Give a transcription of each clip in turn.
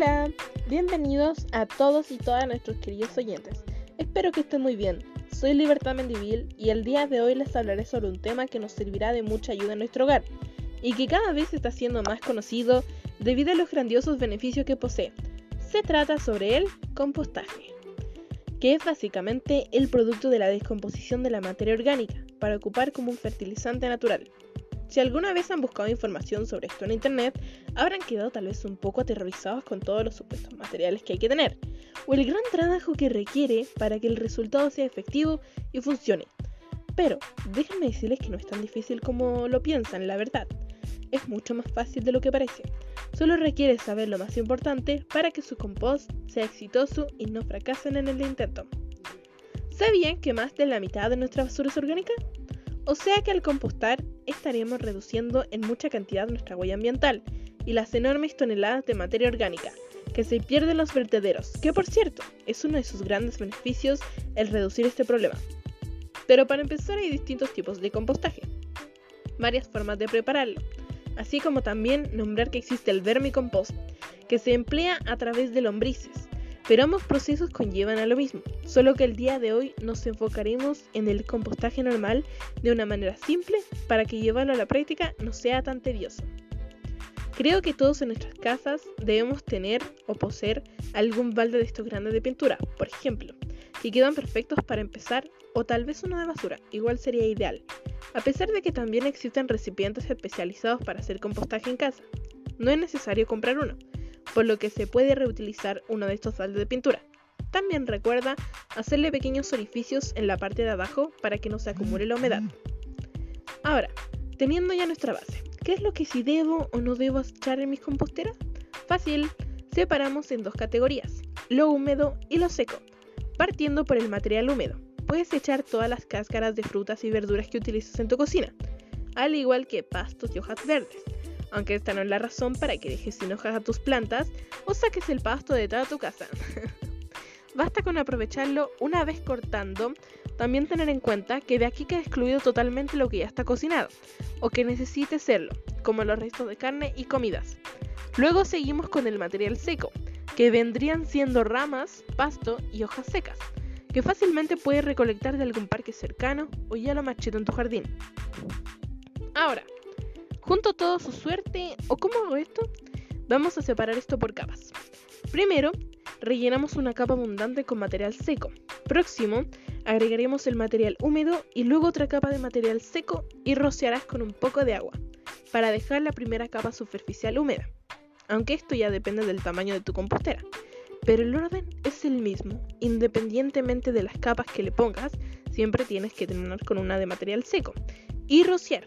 Hola, bienvenidos a todos y todas nuestros queridos oyentes. Espero que estén muy bien. Soy Libertad Mendivil y el día de hoy les hablaré sobre un tema que nos servirá de mucha ayuda en nuestro hogar y que cada vez está siendo más conocido debido a los grandiosos beneficios que posee. Se trata sobre el compostaje, que es básicamente el producto de la descomposición de la materia orgánica para ocupar como un fertilizante natural. Si alguna vez han buscado información sobre esto en internet, habrán quedado tal vez un poco aterrorizados con todos los supuestos materiales que hay que tener, o el gran trabajo que requiere para que el resultado sea efectivo y funcione. Pero déjenme decirles que no es tan difícil como lo piensan, la verdad. Es mucho más fácil de lo que parece. Solo requiere saber lo más importante para que su compost sea exitoso y no fracasen en el intento. ¿Sabían que más de la mitad de nuestra basura es orgánica? O sea que al compostar estaríamos reduciendo en mucha cantidad nuestra huella ambiental y las enormes toneladas de materia orgánica que se pierden en los vertederos, que por cierto es uno de sus grandes beneficios el reducir este problema. Pero para empezar hay distintos tipos de compostaje, varias formas de prepararlo, así como también nombrar que existe el vermicompost, que se emplea a través de lombrices, pero ambos procesos conllevan a lo mismo, solo que el día de hoy nos enfocaremos en el compostaje normal de una manera simple para que llevarlo a la práctica no sea tan tedioso. Creo que todos en nuestras casas debemos tener o poseer algún balde de estos grandes de pintura, por ejemplo, que quedan perfectos para empezar, o tal vez uno de basura, igual sería ideal, a pesar de que también existen recipientes especializados para hacer compostaje en casa. No es necesario comprar uno, por lo que se puede reutilizar uno de estos baldes de pintura. También recuerda hacerle pequeños orificios en la parte de abajo para que no se acumule la humedad. Ahora, teniendo ya nuestra base, ¿qué es lo que sí debo o no debo echar en mis composteras? Fácil, separamos en dos categorías, lo húmedo y lo seco, partiendo por el material húmedo. Puedes echar todas las cáscaras de frutas y verduras que utilices en tu cocina, al igual que pastos y hojas verdes aunque esta no es la razón para que dejes sin hojas a tus plantas o saques el pasto de toda tu casa. Basta con aprovecharlo una vez cortando, también tener en cuenta que de aquí queda excluido totalmente lo que ya está cocinado, o que necesite serlo, como los restos de carne y comidas. Luego seguimos con el material seco, que vendrían siendo ramas, pasto y hojas secas, que fácilmente puedes recolectar de algún parque cercano o ya lo machito en tu jardín. Ahora, ¿Junto todo su suerte o cómo hago esto? Vamos a separar esto por capas. Primero, rellenamos una capa abundante con material seco. Próximo, agregaremos el material húmedo y luego otra capa de material seco y rociarás con un poco de agua para dejar la primera capa superficial húmeda. Aunque esto ya depende del tamaño de tu compostera. Pero el orden es el mismo. Independientemente de las capas que le pongas, siempre tienes que terminar con una de material seco. Y rociar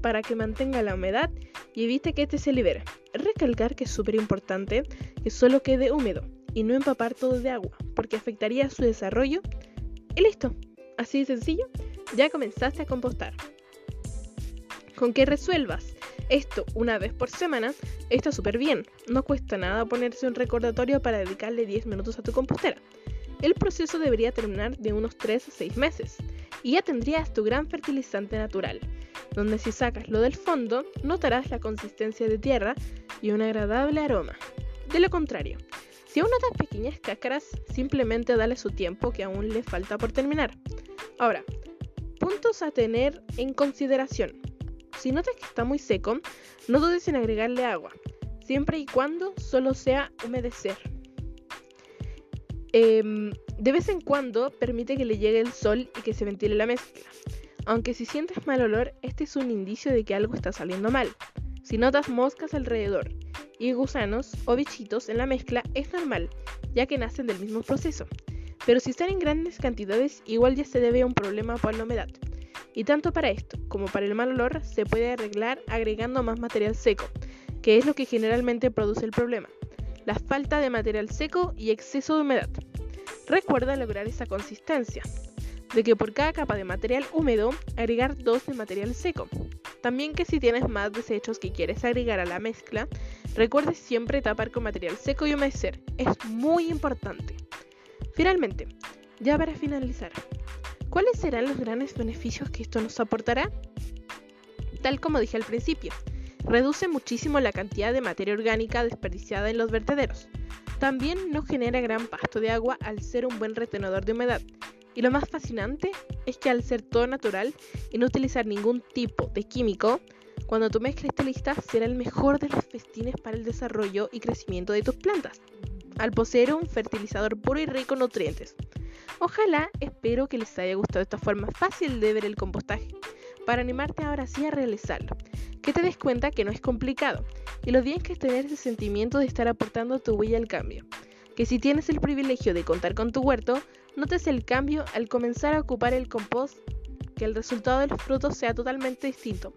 para que mantenga la humedad y evite que este se libere. Recalcar que es súper importante que solo quede húmedo y no empapar todo de agua, porque afectaría su desarrollo. Y listo, así de sencillo, ya comenzaste a compostar. Con que resuelvas esto una vez por semana, está súper bien. No cuesta nada ponerse un recordatorio para dedicarle 10 minutos a tu compostera. El proceso debería terminar de unos 3 a 6 meses y ya tendrías tu gran fertilizante natural donde si sacas lo del fondo notarás la consistencia de tierra y un agradable aroma. De lo contrario, si aún notas pequeñas cáscaras, simplemente dale su tiempo que aún le falta por terminar. Ahora, puntos a tener en consideración. Si notas que está muy seco, no dudes en agregarle agua, siempre y cuando solo sea humedecer. Em, de vez en cuando permite que le llegue el sol y que se ventile la mezcla. Aunque si sientes mal olor, este es un indicio de que algo está saliendo mal. Si notas moscas alrededor y gusanos o bichitos en la mezcla, es normal, ya que nacen del mismo proceso. Pero si están en grandes cantidades, igual ya se debe a un problema por la humedad. Y tanto para esto como para el mal olor se puede arreglar agregando más material seco, que es lo que generalmente produce el problema. La falta de material seco y exceso de humedad. Recuerda lograr esa consistencia, de que por cada capa de material húmedo agregar dos de material seco. También que si tienes más desechos que quieres agregar a la mezcla, recuerde siempre tapar con material seco y humedecer. Es muy importante. Finalmente, ya para finalizar, ¿cuáles serán los grandes beneficios que esto nos aportará? Tal como dije al principio, reduce muchísimo la cantidad de materia orgánica desperdiciada en los vertederos. También no genera gran pasto de agua al ser un buen retenedor de humedad. Y lo más fascinante es que al ser todo natural y no utilizar ningún tipo de químico, cuando tu mezcla esté lista será el mejor de los festines para el desarrollo y crecimiento de tus plantas, al poseer un fertilizador puro y rico en nutrientes. Ojalá, espero que les haya gustado esta forma fácil de ver el compostaje, para animarte ahora sí a realizarlo, que te des cuenta que no es complicado y lo bien que es tener ese sentimiento de estar aportando tu huella al cambio. Que si tienes el privilegio de contar con tu huerto, notes el cambio al comenzar a ocupar el compost, que el resultado de los frutos sea totalmente distinto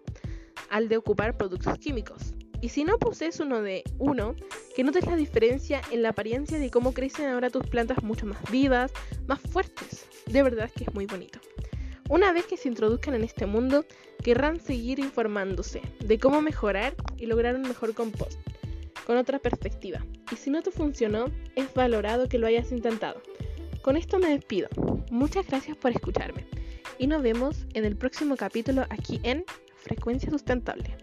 al de ocupar productos químicos. Y si no posees uno de uno, que notes la diferencia en la apariencia de cómo crecen ahora tus plantas mucho más vivas, más fuertes. De verdad que es muy bonito. Una vez que se introduzcan en este mundo, querrán seguir informándose de cómo mejorar y lograr un mejor compost, con otra perspectiva. Y si no te funcionó, es valorado que lo hayas intentado. Con esto me despido. Muchas gracias por escucharme. Y nos vemos en el próximo capítulo aquí en Frecuencia Sustentable.